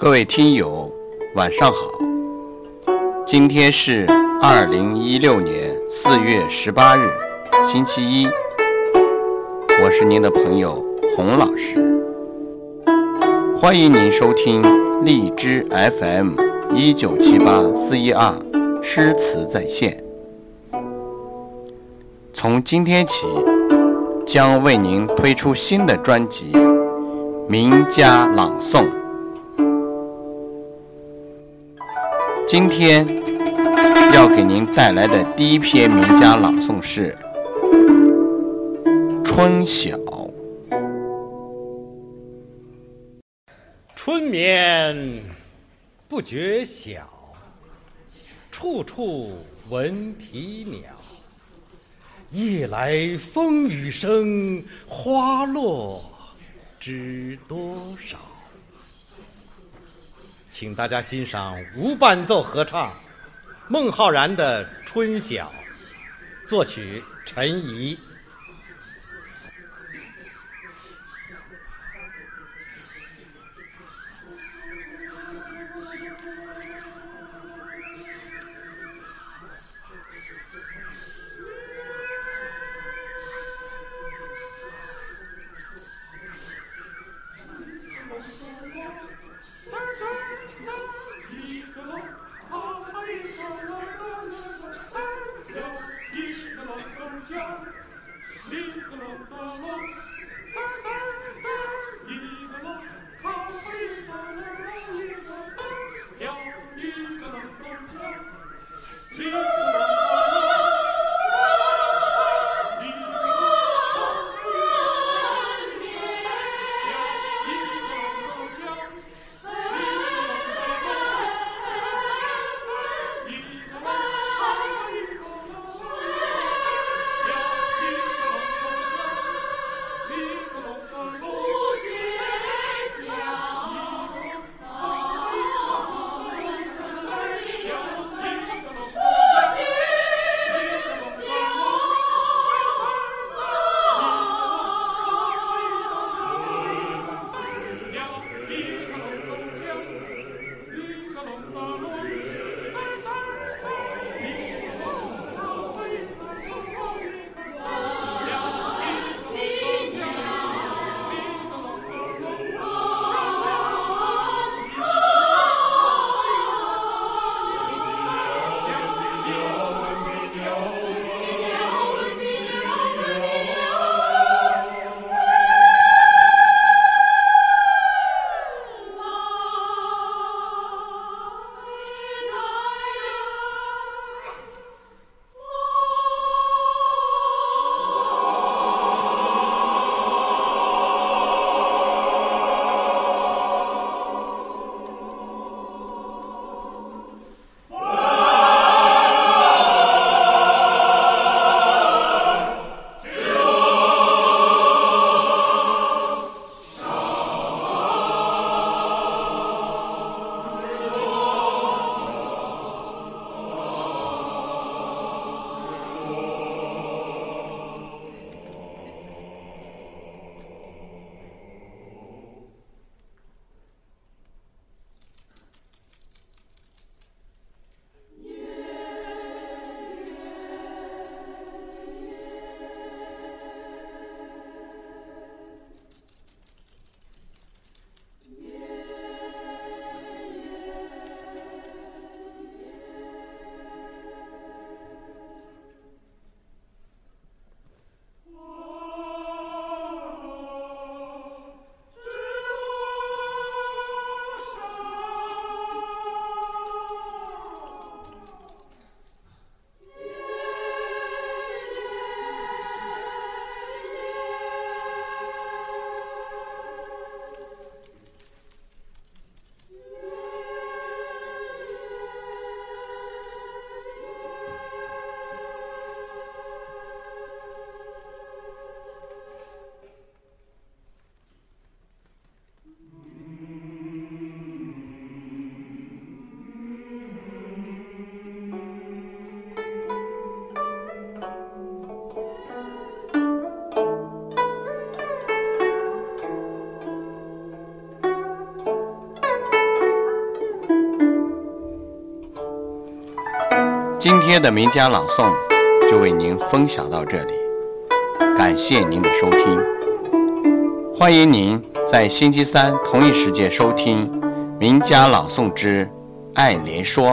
各位听友，晚上好。今天是二零一六年四月十八日，星期一。我是您的朋友洪老师，欢迎您收听荔枝 FM 一九七八四一二诗词在线。从今天起，将为您推出新的专辑《名家朗诵》。今天要给您带来的第一篇名家朗诵是《春晓》。春眠不觉晓，处处闻啼鸟。夜来风雨声，花落知多少。请大家欣赏无伴奏合唱孟浩然的《春晓》，作曲陈怡。Jesus! 今天的名家朗诵就为您分享到这里，感谢您的收听。欢迎您在星期三同一时间收听《名家朗诵之爱莲说》。